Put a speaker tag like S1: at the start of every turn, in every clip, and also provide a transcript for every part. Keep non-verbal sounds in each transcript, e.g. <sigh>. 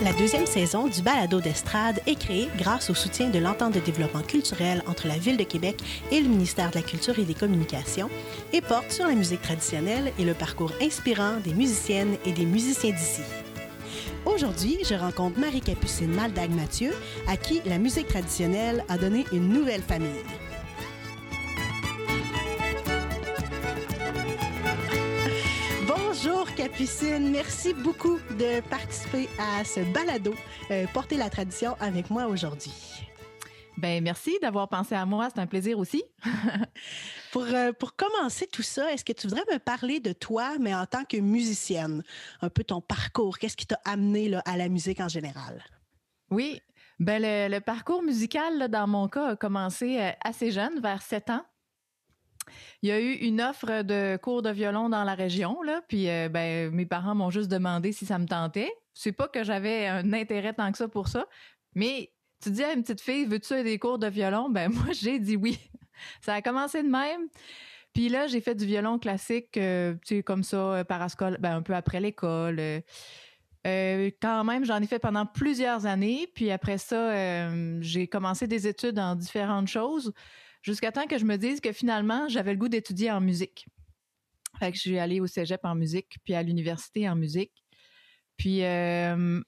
S1: La deuxième saison du balado d'estrade est créée grâce au soutien de l'entente de développement culturel entre la Ville de Québec et le ministère de la Culture et des Communications et porte sur la musique traditionnelle et le parcours inspirant des musiciennes et des musiciens d'ici. Aujourd'hui, je rencontre Marie-Capucine Maldag-Mathieu, à qui la musique traditionnelle a donné une nouvelle famille. Merci beaucoup de participer à ce balado euh, Porter la tradition avec moi aujourd'hui.
S2: Ben merci d'avoir pensé à moi, c'est un plaisir aussi. <laughs>
S1: pour, euh, pour commencer tout ça, est-ce que tu voudrais me parler de toi, mais en tant que musicienne, un peu ton parcours, qu'est-ce qui t'a amené là, à la musique en général?
S2: Oui, ben le, parcours musical, là, dans mon cas, a commencé euh, assez jeune, vers 7 ans. Il y a eu une offre de cours de violon dans la région, puis euh, ben, mes parents m'ont juste demandé si ça me tentait. C'est pas que j'avais un intérêt tant que ça pour ça, mais tu dis à une petite fille, veux-tu des cours de violon? Ben <laughs> moi, j'ai dit oui. ça a commencé de même. Puis là, j'ai fait du violon classique, euh, tu sais, comme ça, euh, parascole, ben, un peu après l'école. quand même, j'en ai fait pendant plusieurs années. Puis après ça, j'ai commencé des études dans différentes choses jusqu'à temps que je me dise que finalement, j'avais le goût d'étudier en musique. Je suis allée au cégep en musique, puis à l'université en musique. Puis, euh,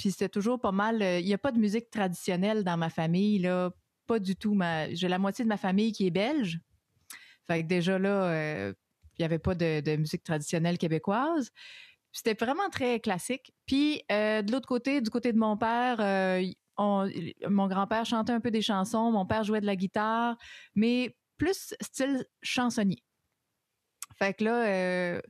S2: c'était toujours pas mal. Euh, il n'y a pas de musique traditionnelle dans ma famille, là. Pas du tout. j'ai la moitié de ma famille qui est belge. Déjà là, euh, il n'y avait pas de, musique traditionnelle québécoise. C'était vraiment très classique. Puis de l'autre côté, du côté de mon père, mon grand-père chantait un peu des chansons, mon père jouait de la guitare, mais plus style chansonnier. Fait que là, euh,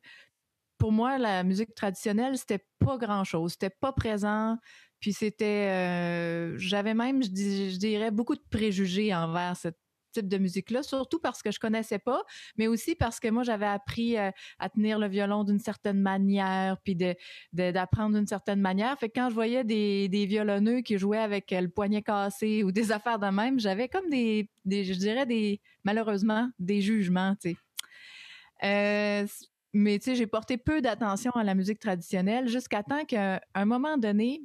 S2: pour moi, la musique traditionnelle, c'était pas grand-chose. C'était pas présent. Puis c'était. Euh, j'avais même, je, je, dirais, beaucoup de préjugés envers cette type de musique-là, surtout parce que je connaissais pas, mais aussi parce que moi, j'avais appris euh, à tenir le violon d'une certaine manière, puis de, d'apprendre d'une certaine manière. Fait que quand je voyais des, des violonneux qui jouaient avec le poignet cassé ou des <laughs> affaires de même, j'avais comme des, des je dirais, des, malheureusement, des jugements, tu sais. Euh, mais tu sais, j'ai porté peu d'attention à la musique traditionnelle jusqu'à temps qu'à un moment donné,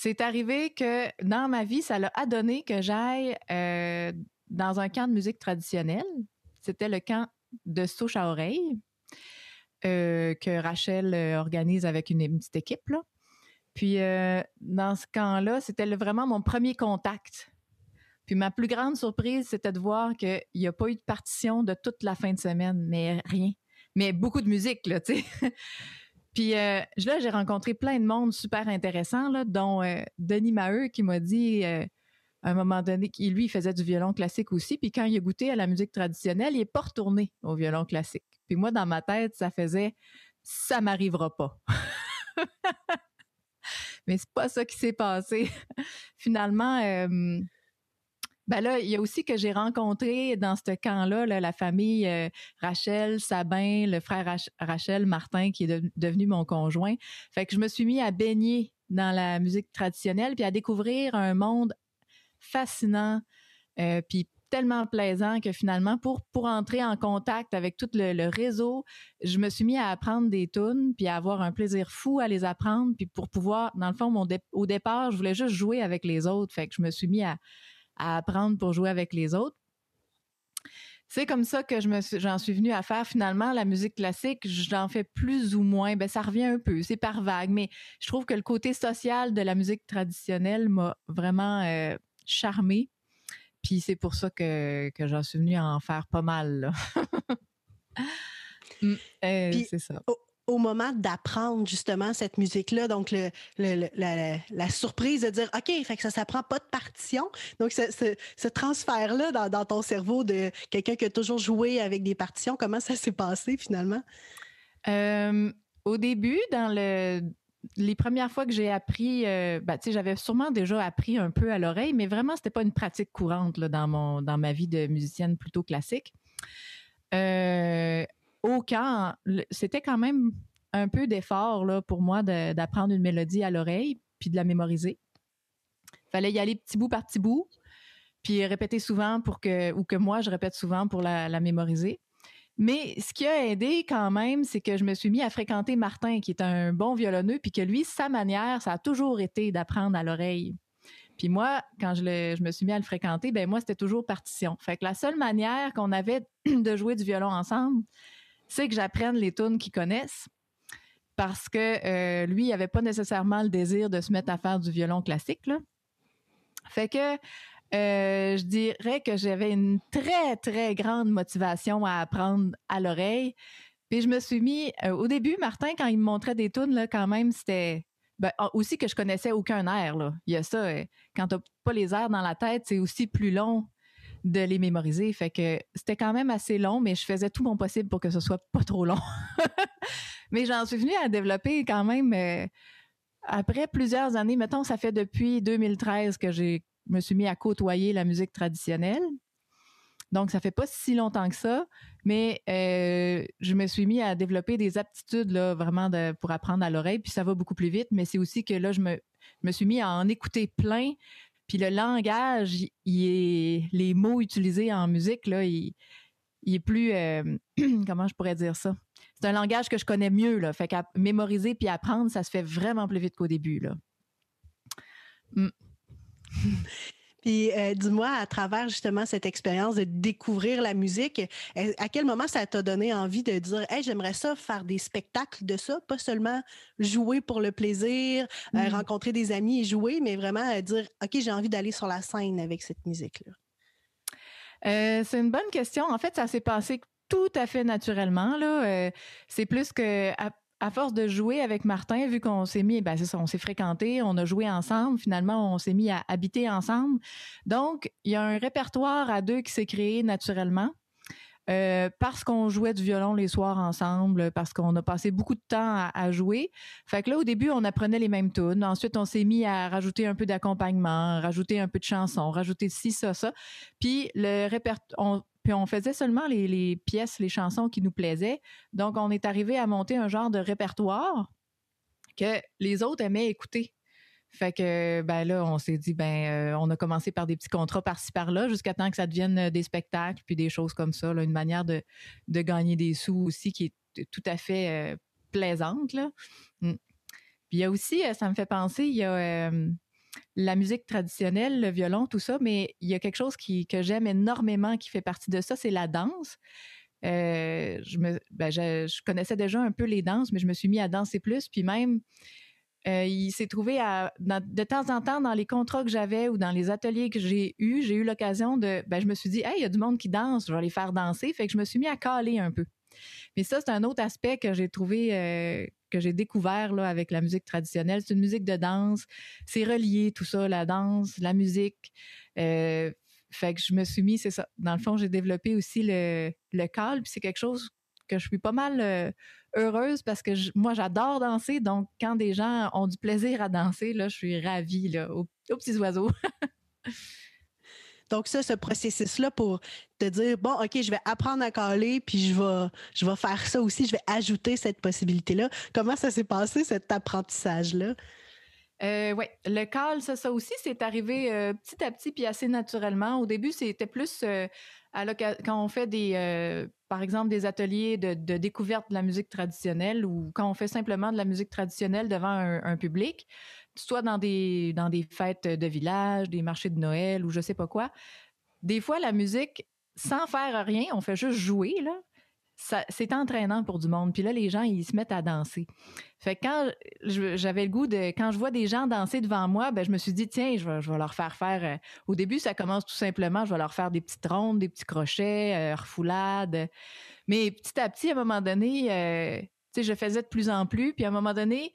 S2: c'est arrivé que dans ma vie, ça l'a adonné que j'aille euh, dans un camp de musique traditionnelle. C'était le camp de souche à oreille euh, que Rachel euh, organise avec une, petite équipe. Puis dans ce camp-là, c'était vraiment mon premier contact. Puis ma plus grande surprise, c'était de voir qu'il n'y a pas eu de partition de toute la fin de semaine, mais rien. Mais beaucoup de musique, là, tu sais. <laughs> Puis euh, là, j'ai rencontré plein de monde super intéressant, dont euh, Denis Maheu qui m'a dit euh, à un moment donné qu'il lui faisait du violon classique aussi. Puis quand il a goûté à la musique traditionnelle, il n'est pas retourné au violon classique. Puis moi, dans ma tête, ça faisait ça m'arrivera pas. <laughs> Mais c'est pas ça qui s'est passé. <laughs> Finalement, ben là, il y a aussi que j'ai rencontré dans ce camp-là la famille euh, Rachel, Sabin, le frère Rachel, Martin, qui est devenu mon conjoint. Fait que je me suis mis à baigner dans la musique traditionnelle puis à découvrir un monde fascinant euh, puis tellement plaisant que finalement, pour, entrer en contact avec tout le, réseau, je me suis mis à apprendre des tunes, puis à avoir un plaisir fou à les apprendre, puis pour pouvoir, dans le fond, au départ, je voulais juste jouer avec les autres, fait que je me suis mis à, à apprendre pour jouer avec les autres. C'est comme ça que je me j'en suis venue à faire finalement la musique classique. J'en fais plus ou moins. Ben ça revient un peu, c'est par vague, mais je trouve que le côté social de la musique traditionnelle m'a vraiment euh, charmée. Puis c'est pour ça que, que j'en suis venue à en faire pas mal. <laughs>
S1: Mm, euh, c'est ça au moment d'apprendre justement cette musique-là, donc la, surprise de dire OK, fait que ça s'apprend pas de partition. Donc ce, transfert-là dans, ton cerveau de quelqu'un qui a toujours joué avec des partitions, comment ça s'est passé finalement?
S2: Euh, au début, dans le les premières fois que j'ai appris, euh, ben, j'avais sûrement déjà appris un peu à l'oreille, mais vraiment, c'était pas une pratique courante dans, mon, dans ma vie de musicienne plutôt classique. Euh, au camp, c'était quand même un peu d'effort là, pour moi d'apprendre une mélodie à l'oreille puis de la mémoriser. Fallait y aller petit bout par petit bout, puis répéter souvent pour que, ou que moi, je répète souvent pour la, mémoriser. Mais ce qui a aidé quand même, c'est que je me suis mis à fréquenter Martin, qui est un bon violonneux, puis que lui, sa manière, ça a toujours été d'apprendre à l'oreille. Puis moi, quand je, je, me suis mis à le fréquenter, ben moi, c'était toujours partition. Fait que la seule manière qu'on avait <clears throat> de jouer du violon ensemble, c'est que j'apprenne les tunes qu'il connaissent. Parce que euh, lui, il n'avait pas nécessairement le désir de se mettre à faire du violon classique. Là. Fait que euh, je dirais que j'avais une très, très grande motivation à apprendre à l'oreille. Puis je me suis mis, euh, au début, Martin, quand il me montrait des tunes, là, quand même, c'était ben, aussi que je connaissais aucun air. Là. Il y a ça, quand t'as pas les airs dans la tête, c'est aussi plus long de les mémoriser. Fait que c'était quand même assez long, mais je faisais tout mon possible pour que ce soit pas trop long. <laughs> mais j'en suis venue à développer quand même après plusieurs années. Mettons, ça fait depuis 2013 que j'ai me suis mis à côtoyer la musique traditionnelle. Donc, ça fait pas si longtemps que ça, mais euh, je me suis mis à développer des aptitudes là, vraiment pour apprendre à l'oreille, puis ça va beaucoup plus vite, mais c'est aussi que là, je me, me suis mis à en écouter plein, puis le langage, il, les mots utilisés en musique, là, il, est plus, euh, <clears throat> comment je pourrais dire ça? C'est un langage que je connais mieux, là, fait qu'à mémoriser puis apprendre, ça se fait vraiment plus vite qu'au début, là.
S1: Mm. <laughs> Puis euh, dis-moi, à travers justement cette expérience de découvrir la musique, à quel moment ça t'a donné envie de dire Hey, j'aimerais ça faire des spectacles de ça, pas seulement jouer pour le plaisir, euh, mmh. rencontrer des amis et jouer, mais vraiment euh, dire OK, j'ai envie d'aller sur la scène avec cette musique-là?
S2: c'est une bonne question. En fait, ça s'est passé tout à fait naturellement. Là. c'est plus que à force de jouer avec Martin, vu qu'on s'est mis, ben c'est ça, on s'est fréquenté, on a joué ensemble, finalement, on s'est mis à habiter ensemble. Donc, il y a un répertoire à deux qui s'est créé naturellement. Euh, parce qu'on jouait du violon les soirs ensemble, parce qu'on a passé beaucoup de temps à, jouer. Fait que là, au début, on apprenait les mêmes tunes. Ensuite, on s'est mis à rajouter un peu d'accompagnement, rajouter un peu de chansons, rajouter ci, ça, ça. Puis le répertoire, puis on faisait seulement les, pièces, les chansons qui nous plaisaient. Donc, on est arrivé à monter un genre de répertoire que les autres aimaient écouter. Fait que ben là, on s'est dit ben euh, on a commencé par des petits contrats par-ci par-là jusqu'à temps que ça devienne euh, des spectacles puis des choses comme ça, une manière de, gagner des sous aussi qui est tout à fait euh, plaisante là. Mm. Puis il y a aussi, ça me fait penser, il y a la musique traditionnelle, le violon, tout ça, mais il y a quelque chose qui, que j'aime énormément qui fait partie de ça, c'est la danse. Euh, je, ben, je, connaissais déjà un peu les danses, mais je me suis mis à danser plus. Puis même, euh, il s'est trouvé à, de temps en temps dans les contrats que j'avais ou dans les ateliers que j'ai eus, j'ai eu l'occasion de. Ben, je me suis dit, hey, il y a du monde qui danse, je vais les faire danser. Fait que je me suis mis à caler un peu. Mais ça, c'est un autre aspect que j'ai trouvé, euh, que j'ai découvert là, avec la musique traditionnelle. C'est une musique de danse. C'est relié, tout ça, la danse, la musique. Euh, fait que je me suis mis, c'est ça. Dans le fond, j'ai développé aussi le, le cal, puis c'est quelque chose que je suis pas mal euh, heureuse parce que moi, j'adore danser. Donc, quand des gens ont du plaisir à danser, là, je suis ravie, là, aux petits oiseaux. <laughs>
S1: Donc, ça, ce processus-là pour te dire, bon, OK, je vais apprendre à caler, puis je vais, je vais faire ça aussi, je vais ajouter cette possibilité-là. Comment ça s'est passé, cet apprentissage-là?
S2: Euh, oui, le cal, ça, ça aussi, c'est arrivé euh, petit à petit puis assez naturellement. Au début, c'était plus euh, à quand on fait des, euh, par exemple, des ateliers de, découverte de la musique traditionnelle ou quand on fait simplement de la musique traditionnelle devant un public soit dans des, dans des fêtes de village, des marchés de Noël ou je sais pas quoi. Des fois, la musique, sans faire rien, on fait juste jouer, là. C'est entraînant pour du monde. Puis là, les gens, ils se mettent à danser. Fait que quand j'avais le goût de. Quand je vois des gens danser devant moi, ben, je me suis dit, tiens, je vais, je vais leur faire faire. Euh, au début, ça commence tout simplement, je vais leur faire des petites rondes, des petits crochets, euh, refoulades. Mais petit à petit, à un moment donné, euh, tu sais, je faisais de plus en plus. Puis à un moment donné,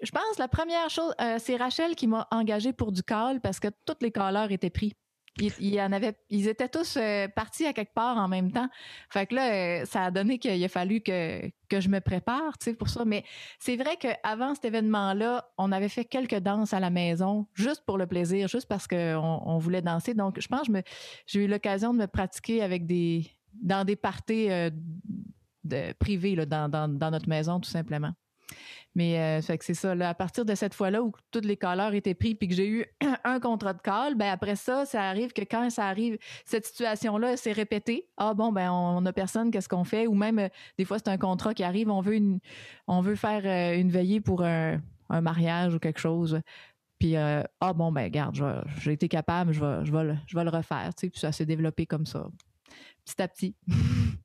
S2: je pense la première chose, c'est Rachel qui m'a engagée pour du call parce que tous les calleurs étaient pris. Ils, en avaient, ils étaient tous euh, partis à quelque part en même temps. Fait que là, euh, ça a donné qu'il a fallu que, que je me prépare, tu sais, pour ça. Mais c'est vrai qu'avant cet événement-là, on avait fait quelques danses à la maison, juste pour le plaisir, juste parce qu'on on voulait danser. Donc, je pense que j'ai eu l'occasion de me pratiquer avec des, dans des parties euh, privées, dans, dans notre maison, tout simplement. Mais euh, fait que c'est ça. Là, à partir de cette fois-là où tous les calleurs étaient pris puis que j'ai eu <clears throat> un contrat de call, ben après ça, ça arrive que quand ça arrive, cette situation-là s'est répétée. Ah bon, ben on n'a personne, qu'est-ce qu'on fait? Ou même euh, des fois, c'est un contrat qui arrive, on veut on veut faire euh, une veillée pour un, un, mariage ou quelque chose. Puis ah bon, ben regarde, j'ai été capable, je vais, je vais, le, je vais le refaire. Tu sais, puis ça s'est développé comme ça, petit à petit. <laughs>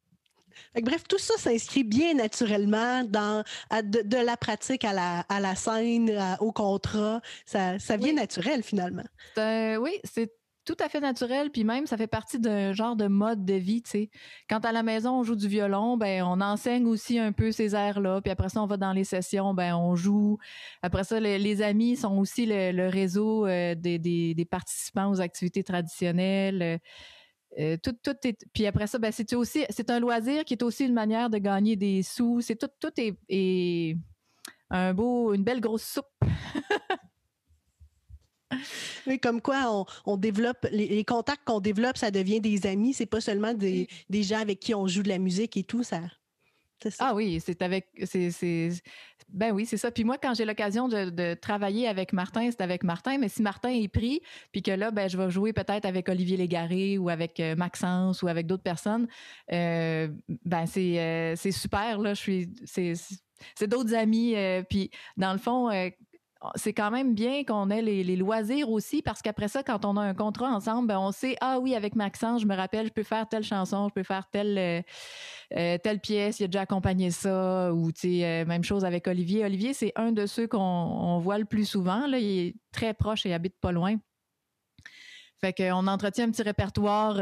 S1: bref, tout ça s'inscrit bien naturellement dans de, la pratique à la, à la scène, au contrat. Ça, ça vient naturel finalement.
S2: oui, c'est tout à fait naturel, puis même ça fait partie d'un genre de mode de vie, tu sais. Quand à la maison on joue du violon, ben on enseigne aussi un peu ces airs-là, puis après ça on va dans les sessions, ben on joue. Après ça, les, amis sont aussi le, réseau euh, des, des, des, participants aux activités traditionnelles. Euh, tout, tout est, puis après ça, ben, c'est aussi, c'est un loisir qui est aussi une manière de gagner des sous. C'est tout, tout est, un beau, une belle grosse soupe. <laughs>
S1: oui, comme quoi on, développe, les, contacts qu'on développe, ça devient des amis. C'est pas seulement des, des, gens avec qui on joue de la musique et tout. Ça,
S2: ah oui, c'est avec. c'est Ben oui, c'est ça. Puis moi, quand j'ai l'occasion de, travailler avec Martin, c'est avec Martin. Mais si Martin est pris, puis que là, ben, je vais jouer peut-être avec Olivier Légaré ou avec euh, Maxence ou avec d'autres personnes, euh, ben c'est euh, c'est super. Là, je suis. C'est d'autres amis. puis dans le fond, c'est quand même bien qu'on ait les, loisirs aussi parce qu'après ça, quand on a un contrat ensemble, ben on sait ah oui avec Maxence, je me rappelle, je peux faire telle chanson, je peux faire telle euh, euh, telle pièce, il a déjà accompagné ça ou tu sais euh, même chose avec Olivier. Olivier c'est un de ceux qu'on voit le plus souvent là, il est très proche et habite pas loin. Fait qu'on entretient un petit répertoire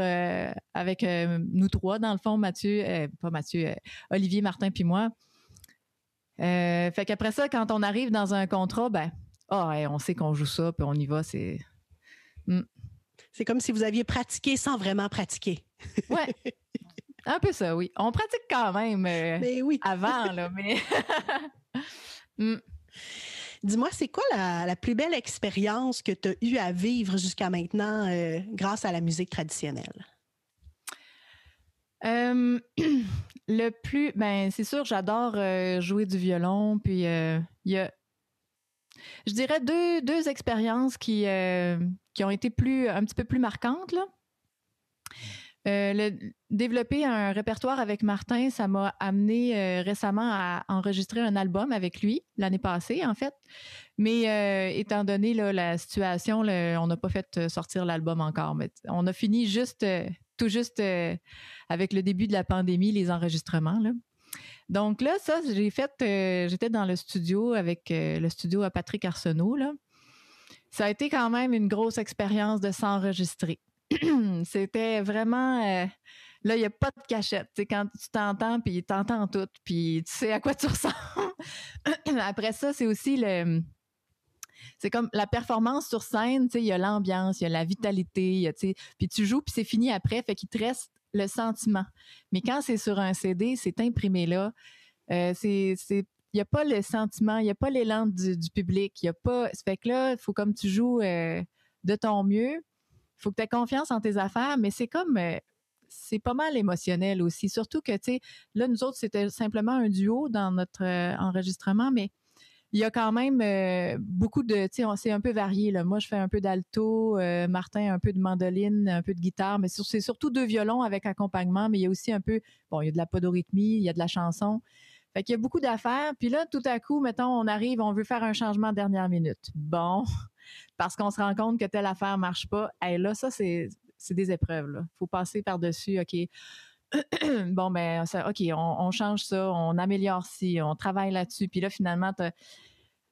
S2: avec nous trois dans le fond, Mathieu, pas Mathieu, Olivier, Martin puis moi. Euh, fait qu'après ça, quand on arrive dans un contrat, ben, oh, on sait qu'on joue ça, puis on y va, c'est.
S1: Hmm. C'est comme si vous aviez pratiqué sans vraiment pratiquer. <laughs>
S2: ouais. Un peu ça, oui. On pratique quand même euh, mais oui. avant, là, <laughs> mais. <laughs>
S1: Hmm. Dis-moi, c'est quoi la, plus belle expérience que tu as eu à vivre jusqu'à maintenant euh, grâce à la musique traditionnelle?
S2: Euh, <clears throat> le plus, ben c'est sûr, j'adore euh, jouer du violon. Puis euh, il y a, je dirais deux, expériences qui, qui ont été plus un petit peu plus marquantes là. Le, développer un répertoire avec Martin, ça m'a amené récemment à enregistrer un album avec lui l'année passée en fait. Mais étant donné la situation, on n'a pas fait sortir l'album encore. On a fini juste tout juste euh, avec le début de la pandémie, les enregistrements. Donc là, ça, j'ai fait, euh, j'étais dans le studio avec euh, le studio à Patrick Arsenault. Ça a été quand même une grosse expérience de s'enregistrer. <clears throat> C'était vraiment... là, il n'y a pas de cachette. sais, quand tu t'entends, puis tu entends tout, puis tu sais à quoi tu <laughs> ressembles. <clears throat> Après ça, c'est aussi le c'est comme la performance sur scène, tu il y a l'ambiance, il y a la vitalité, tu puis tu joues puis c'est fini après, fait qu'il te reste le sentiment. Mais quand c'est sur un CD, c'est imprimé là, euh, c'est il n'y a pas le sentiment, il n'y a pas l'élan du, public, il y a pas. Fait que là, il faut comme tu joues euh, de ton mieux. Faut que tu aies confiance en tes affaires, mais c'est comme euh, c'est pas mal émotionnel aussi. Surtout que, tu sais, là, nous autres, c'était simplement un duo dans notre enregistrement, mais il y a quand même euh, beaucoup de, tu sais, c'est un peu varié. Là. Moi, je fais un peu d'alto, euh, Martin un peu de mandoline, un peu de guitare, mais c'est surtout deux violons avec accompagnement, mais il y a aussi un peu, bon, il y a de la podorythmie, il y a de la chanson. Fait qu'il y a beaucoup d'affaires. Puis là, tout à coup, mettons, on arrive, on veut faire un changement dernière minute. Bon, parce qu'on se rend compte que telle affaire marche pas. Là, ça, c'est des épreuves. Il faut passer par-dessus, OK, <clears throat> bon, ben, OK, on, change ça, on améliore ci, on travaille là-dessus. Puis là, finalement,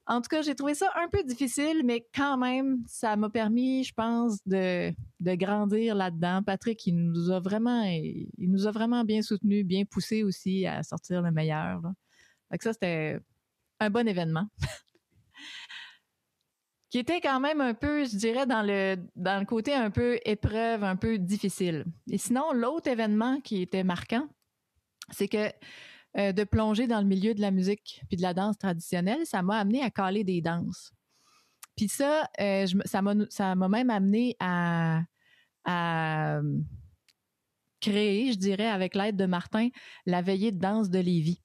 S2: en tout cas, j'ai trouvé ça un peu difficile, mais quand même, ça m'a permis, je pense, de, grandir là-dedans. Patrick, il nous a vraiment, il, nous a vraiment bien soutenus, bien poussés aussi à sortir le meilleur. Là. ça, c'était un bon événement. <laughs> qui était quand même un peu, je dirais, dans le, dans le côté un peu épreuve, un peu difficile. Et sinon, l'autre événement qui était marquant, c'est que euh, de plonger dans le milieu de la musique puis de la danse traditionnelle, ça m'a amené à caler des danses. Puis ça, euh, ça m'a même amené à, à créer, je dirais, avec l'aide de Martin, la veillée de danse de Lévis.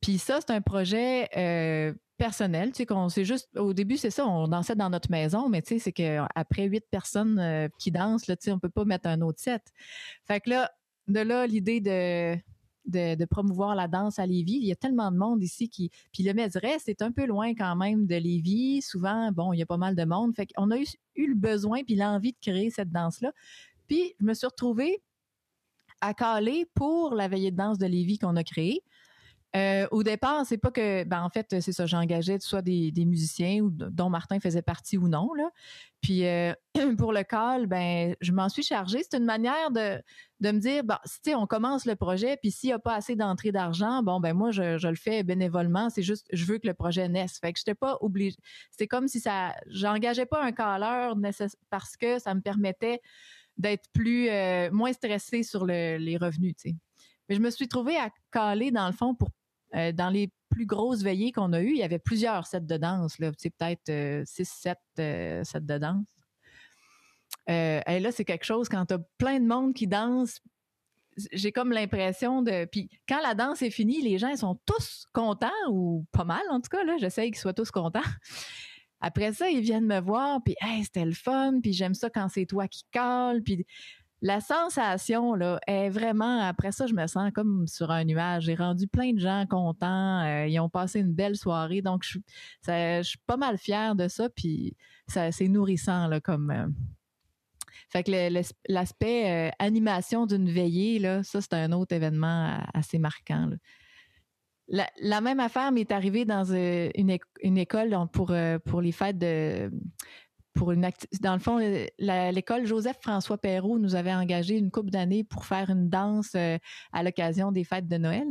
S2: Puis ça, c'est un projet euh, personnel, tu sais, qu'on c'est juste, au début, c'est ça, on dansait dans notre maison, mais tu sais, c'est qu'après huit personnes euh, qui dansent, là, tu sais, on peut pas mettre un autre set. Fait que là, de là, l'idée de, promouvoir la danse à Lévis. Il y a tellement de monde ici qui. Puis le Médresse c'est un peu loin quand même de Lévis. Souvent, bon, il y a pas mal de monde. Fait qu'on a eu, eu le besoin puis l'envie de créer cette danse-là. Puis je me suis retrouvée à caler pour la veillée de danse de Lévis qu'on a créée. Euh, au départ, c'est pas que, ben en fait, c'est ça, j'engageais soit des, musiciens ou dont Martin faisait partie ou non. Puis euh, <clears throat> pour le call, ben je m'en suis chargée. C'est une manière de, de me dire, bon, si on commence le projet, puis s'il n'y a pas assez d'entrée d'argent, bon ben moi je, le fais bénévolement. C'est juste, je veux que le projet naisse. Fait que j'étais pas obligée. C'est comme si ça, j'engageais pas un calleur parce que ça me permettait d'être plus euh, moins stressée sur le, les revenus. Mais je me suis trouvée à caler dans le fond pour euh, dans les plus grosses veillées qu'on a eues, il y avait plusieurs sets de danse, là, peut-être 6, 7 sets de danse. Euh, et là, c'est quelque chose quand tu as plein de monde qui danse. J'ai comme l'impression de. Puis quand la danse est finie, les gens sont tous contents, ou pas mal en tout cas, là, j'essaye qu'ils soient tous contents. Après ça, ils viennent me voir, puis hey, c'était le fun, puis j'aime ça quand c'est toi qui cales, puis la sensation là est vraiment après ça je me sens comme sur un nuage. J'ai rendu plein de gens contents euh, ils ont passé une belle soirée. Donc je, suis pas mal fière de ça. Puis ça c'est nourrissant là comme euh. fait que l'aspect euh, animation d'une veillée là ça c'est un autre événement assez marquant La, même affaire m'est arrivée dans une, école pour, pour les fêtes de pour une dans le fond l'école Joseph François Perrault nous avait engagé une couple d'années pour faire une danse euh, à l'occasion des fêtes de Noël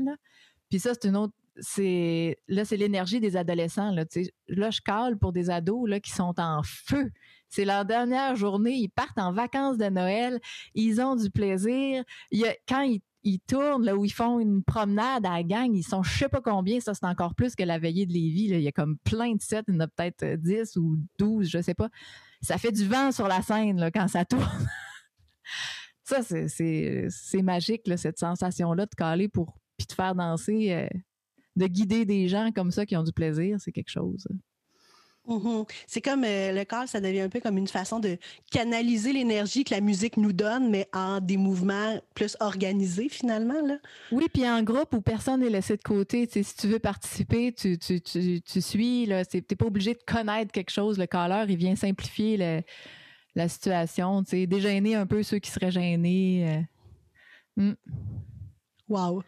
S2: puis ça c'est une autre c'est là c'est l'énergie des adolescents là je cale pour des ados là qui sont en feu. C'est leur dernière journée. Ils partent en vacances de Noël. Ils ont du plaisir. Y a, quand ils ils tournent, là, où ils font une promenade à la gang, ils sont je sais pas combien, ça c'est encore plus que la veillée de Lévis, là. il y a comme plein de sets, il y en a peut-être 10 ou 12, je sais pas. Ça fait du vent sur la scène là, quand ça <laughs> tourne. ça, c'est magique, là, cette sensation-là de caler pour puis de faire danser, euh, de guider des gens comme ça qui ont du plaisir, c'est quelque chose.
S1: Mm-hmm. C'est comme euh, le corps, ça devient un peu comme une façon de canaliser l'énergie que la musique nous donne, mais en des mouvements plus organisés finalement. Là.
S2: Oui, puis en groupe où personne n'est laissé de côté. si tu veux participer, tu, tu, tu, tu suis. Tu n'es pas obligé de connaître quelque chose. Le caller, il vient simplifier la situation. Dégêner un peu ceux qui seraient gênés.
S1: Euh. Mm. Wow.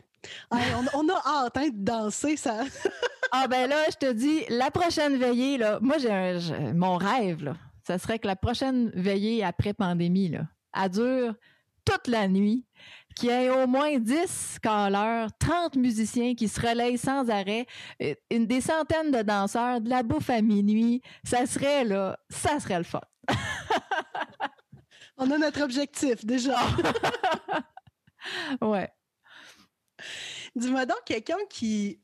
S1: on, a hâte hein, de danser, ça. <laughs>
S2: Ah ben là, je te dis, la prochaine veillée, là, moi j'ai mon rêve, là, ça serait que la prochaine veillée après pandémie, là, elle dure toute la nuit, qu'il y ait au moins 10 calleurs, 30 musiciens qui se relayent sans arrêt, euh, une, des centaines de danseurs, de la bouffe à minuit, ça serait là, ça serait le fun. <laughs>
S1: On a notre objectif déjà. <laughs>
S2: ouais.
S1: Dis-moi donc quelqu'un qui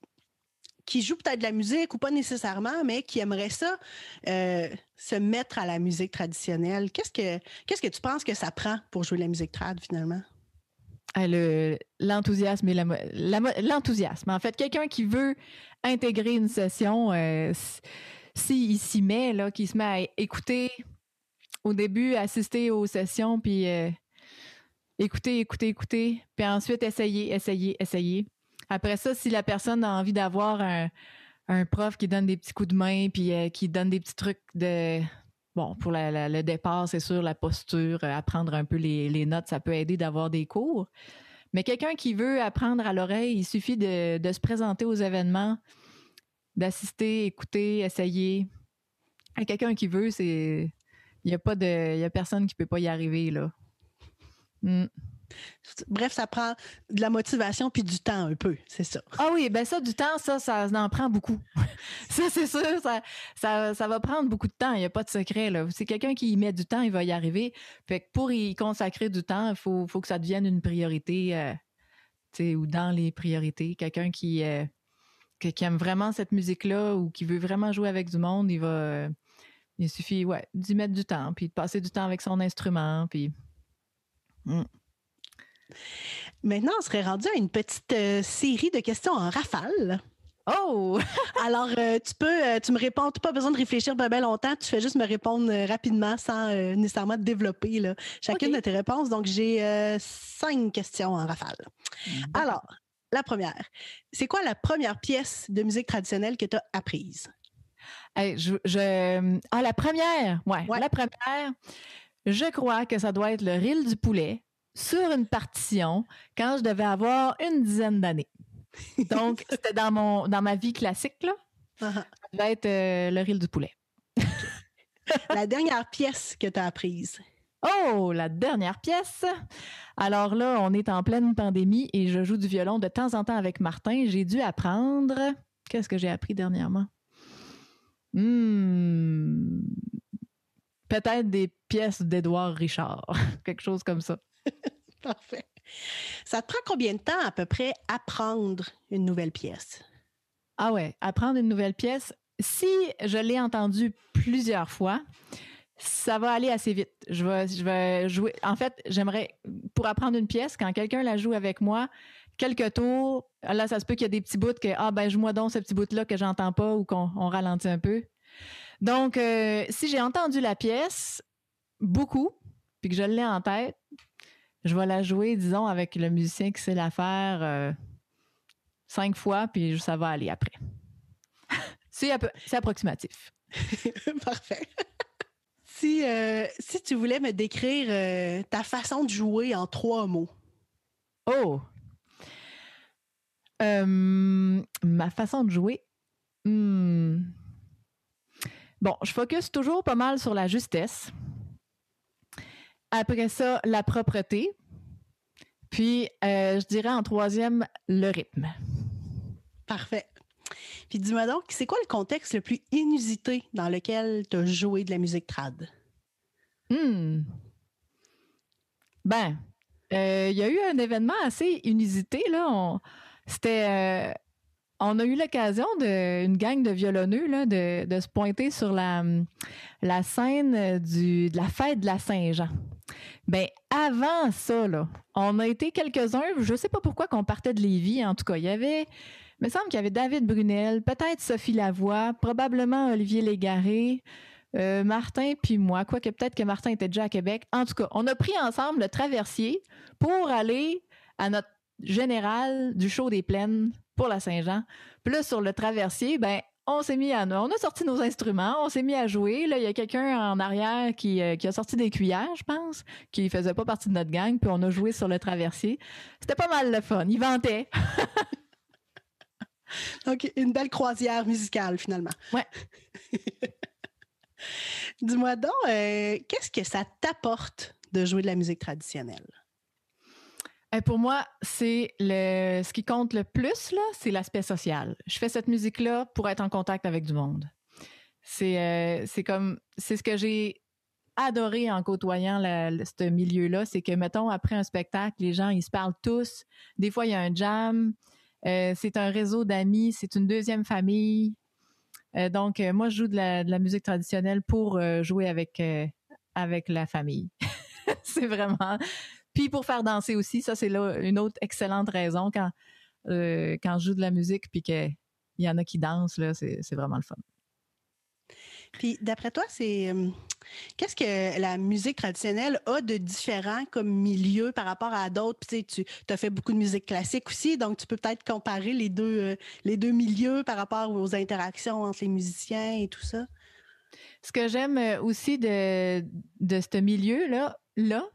S1: qui joue peut-être de la musique ou pas nécessairement, mais qui aimerait ça euh, se mettre à la musique traditionnelle. Qu'est-ce que qu'est-ce que tu penses que ça prend pour jouer la musique trad finalement?
S2: L'enthousiasme et l'enthousiasme. en fait, quelqu'un qui veut intégrer une session, euh, s'il s'y met, là, qui se met à écouter au début, assister aux sessions, puis euh, écouter, écouter, écouter, puis ensuite essayer, essayer, essayer. Après ça, si la personne a envie d'avoir un, prof qui donne des petits coups de main, puis euh, qui donne des petits trucs de... Bon, pour le départ, c'est sûr, la posture, euh, apprendre un peu les, notes, ça peut aider d'avoir des cours. Mais quelqu'un qui veut apprendre à l'oreille, il suffit de, se présenter aux événements, d'assister, écouter, essayer. Quelqu'un qui veut, c'est... Il n'y a pas de... Il y a personne qui peut pas y arriver, là. Hmm.
S1: Bref, ça prend de la motivation puis du temps un peu, c'est ça.
S2: Ah oui, ben ça, du temps, ça, ça en prend beaucoup. <laughs> ça, c'est sûr, ça, ça, va prendre beaucoup de temps. Il n'y a pas de secret. Là. C'est quelqu'un qui y met du temps, il va y arriver. Fait que pour y consacrer du temps, il faut, faut que ça devienne une priorité euh, ou dans les priorités. Quelqu'un qui, euh, qui, aime vraiment cette musique-là ou qui veut vraiment jouer avec du monde, il va. Euh, il suffit ouais, d'y mettre du temps, puis de passer du temps avec son instrument, puis.
S1: Hmm. Maintenant, on serait rendu à une petite euh, série de questions en rafale.
S2: Oh! <laughs>
S1: Alors, euh, tu peux, euh, tu me réponds, tu n'as pas besoin de réfléchir bien, longtemps, tu fais juste me répondre rapidement sans nécessairement te développer là, chacune de tes réponses. Donc, j'ai cinq questions en rafale. Alors, la première, c'est quoi la première pièce de musique traditionnelle que tu as apprise?
S2: je, Ah, la première! Ouais, ouais, la première, je crois que ça doit être le ril du poulet sur une partition quand je devais avoir une dizaine d'années. Donc, <laughs> c'était dans, mon, dans ma vie classique, là. Uh-huh. Ça devait être euh, le ril du poulet.
S1: la dernière pièce que tu as apprise.
S2: Oh, la dernière pièce. Alors là, on est en pleine pandémie et je joue du violon de temps en temps avec Martin. J'ai dû apprendre. Qu'est-ce que j'ai appris dernièrement? Hmm. Peut-être des pièces d'Édouard Richard, <laughs> quelque chose comme ça. <laughs>
S1: Parfait. Ça te prend combien de temps à peu près apprendre une nouvelle pièce?
S2: Ah ouais, apprendre une nouvelle pièce. Si je l'ai entendue plusieurs fois, ça va aller assez vite. Je vais, je vais jouer. En fait, j'aimerais, pour apprendre une pièce, quand quelqu'un la joue avec moi, quelques tours, là, ça se peut qu'il y ait des petits bouts que, ah, ben, joue-moi donc ce petit bout-là que j'entends pas ou qu'on ralentit un peu. Donc, euh, si j'ai entendu la pièce beaucoup, puis que je l'ai en tête, je vais la jouer, disons, avec le musicien qui sait la faire euh, cinq fois, puis ça va aller après. <laughs> c'est, approximatif. <laughs>
S1: Parfait. <laughs> si, euh, si tu voulais me décrire euh, ta façon de jouer en trois mots.
S2: Oh! ma façon de jouer? Hmm. Bon, je focus toujours pas mal sur la justesse. Après ça, la propreté. Puis, euh, je dirais en troisième, le rythme.
S1: Parfait. Puis dis-moi donc, c'est quoi le contexte le plus inusité dans lequel tu as joué de la musique trad?
S2: Hmm. Ben, euh, il y a eu un événement assez inusité, là. C'était. Euh, on a eu l'occasion d'une gang de violonneux là, de, se pointer sur la, la scène du, de la fête de la Saint-Jean. Ben avant ça, on a été quelques-uns, je ne sais pas pourquoi qu'on partait de Lévis, en tout cas, il y avait, il me semble qu'il y avait David Brunel, peut-être Sophie Lavoie, probablement Olivier Légaré, euh, Martin puis moi, quoique peut-être que Martin était déjà à Québec. En tout cas, on a pris ensemble le traversier pour aller à notre général du show des plaines pour la Saint-Jean. Puis là, sur le traversier, ben on s'est mis à on a sorti nos instruments, on s'est mis à jouer. Là, il y a quelqu'un en arrière qui, euh, qui, a sorti des cuillères, je pense, qui faisait pas partie de notre gang, puis on a joué sur le traversier. C'était pas mal le fun. Il vantait. <laughs>
S1: Donc, une belle croisière musicale, finalement.
S2: Ouais. <laughs>
S1: Dis-moi donc, euh, qu'est-ce que ça t'apporte de jouer de la musique traditionnelle?
S2: Pour moi, c'est le ce qui compte le plus là, c'est l'aspect social. Je fais cette musique là pour être en contact avec du monde. C'est euh, c'est comme c'est ce que j'ai adoré en côtoyant ce milieu-là, c'est que mettons après un spectacle, les gens ils se parlent tous. Des fois il y a un jam. Euh, c'est un réseau d'amis, c'est une deuxième famille. Euh, donc moi je joue de la, de la musique traditionnelle pour jouer avec avec la famille. <laughs> c'est vraiment puis pour faire danser aussi, ça c'est là une autre excellente raison quand, euh, quand je joue de la musique puis qu'il y en a qui dansent, là, c'est, vraiment le fun.
S1: Puis d'après toi, c'est euh, qu'est-ce que la musique traditionnelle a de différent comme milieu par rapport à d'autres? Puis, tu as fait beaucoup de musique classique aussi, donc tu peux peut-être comparer les deux, euh, les deux milieux par rapport aux interactions entre les musiciens et tout ça.
S2: Ce que j'aime aussi de, de ce milieu-là, là,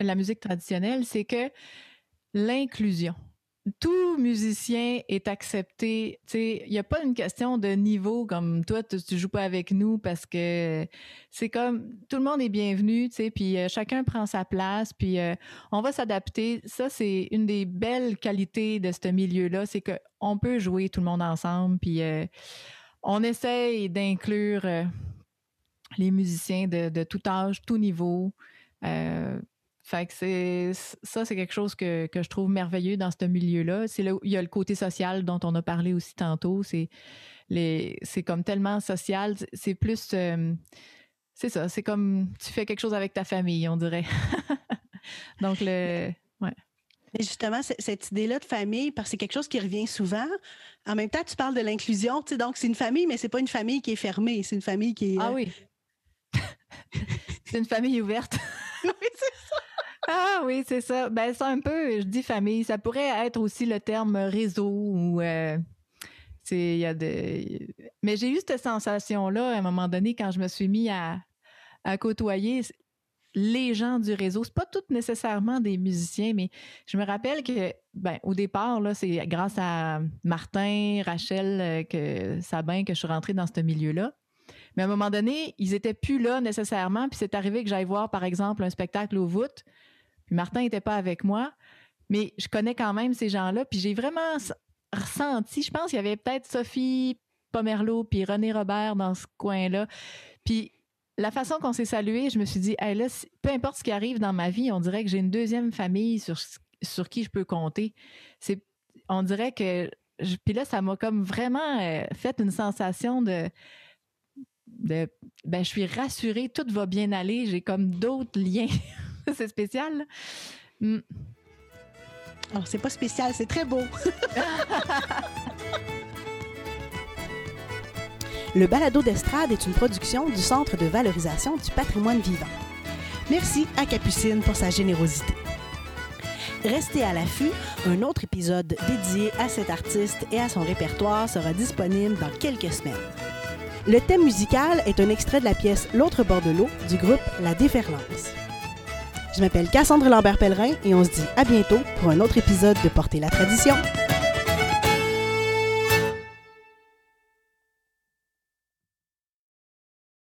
S2: la musique traditionnelle, c'est que l'inclusion. tout musicien est accepté. Il n'y a pas une question de niveau comme toi, tu, ne joues pas avec nous parce que c'est comme tout le monde est bienvenu, puis euh, chacun prend sa place, puis euh, on va s'adapter. Ça, c'est une des belles qualités de ce milieu-là, c'est qu'on peut jouer tout le monde ensemble, puis euh, on essaye d'inclure les musiciens de, tout âge, tout niveau. Fait que c'est ça, c'est quelque chose que, je trouve merveilleux dans ce milieu-là. C'est là où il y a le côté social dont on a parlé aussi tantôt. C'est les, c'est comme tellement social. C'est plus, euh, c'est ça. C'est comme tu fais quelque chose avec ta famille, on dirait. <laughs> Donc le, ouais.
S1: Et justement, cette idée-là de famille, parce que c'est quelque chose qui revient souvent. En même temps, tu parles de l'inclusion, tu sais, donc c'est une famille, mais c'est pas une famille qui est fermée, c'est une famille qui est.
S2: Ah euh, oui. <laughs> c'est une famille ouverte. <laughs>
S1: oui, c'est.
S2: Ah oui, c'est ça. Ben, c'est un peu, je dis famille. Ça pourrait être aussi le terme réseau ou. Euh, il y a de... Mais j'ai eu cette sensation-là à un moment donné quand je me suis mis à, à côtoyer les gens du réseau. C'est pas toutes nécessairement des musiciens, mais je me rappelle que, ben, au départ, là, c'est grâce à Martin, Rachel, euh, que Sabin que je suis rentrée dans ce milieu-là. Mais à un moment donné, ils étaient plus là nécessairement. Puis c'est arrivé que j'aille voir, par exemple, un spectacle au Martin n'était pas avec moi, mais je connais quand même ces gens-là. Puis j'ai vraiment ressenti, je pense qu'il y avait peut-être Sophie Pomerleau puis René Robert dans ce coin-là. Puis la façon qu'on s'est salué, je me suis dit, là, peu importe ce qui arrive dans ma vie, on dirait que j'ai une deuxième famille sur, sur qui je peux compter. C'est, on dirait que, puis là, ça m'a comme vraiment euh, fait une sensation de, de, ben, je suis rassurée, tout va bien aller, j'ai comme d'autres liens <laughs> <laughs> c'est spécial.
S1: Mm. Alors, c'est pas spécial, c'est très beau. <laughs> Le balado d'estrade est une production du Centre de valorisation du patrimoine vivant. Merci à Capucine pour sa générosité. Restez à l'affût, un autre épisode dédié à cet artiste et à son répertoire sera disponible dans quelques semaines. Le thème musical est un extrait de la pièce L'autre bord de l'eau du groupe La Déferlance. Je m'appelle Cassandre Lambert-Pellerin et on se dit à bientôt pour un autre épisode de Porter la tradition.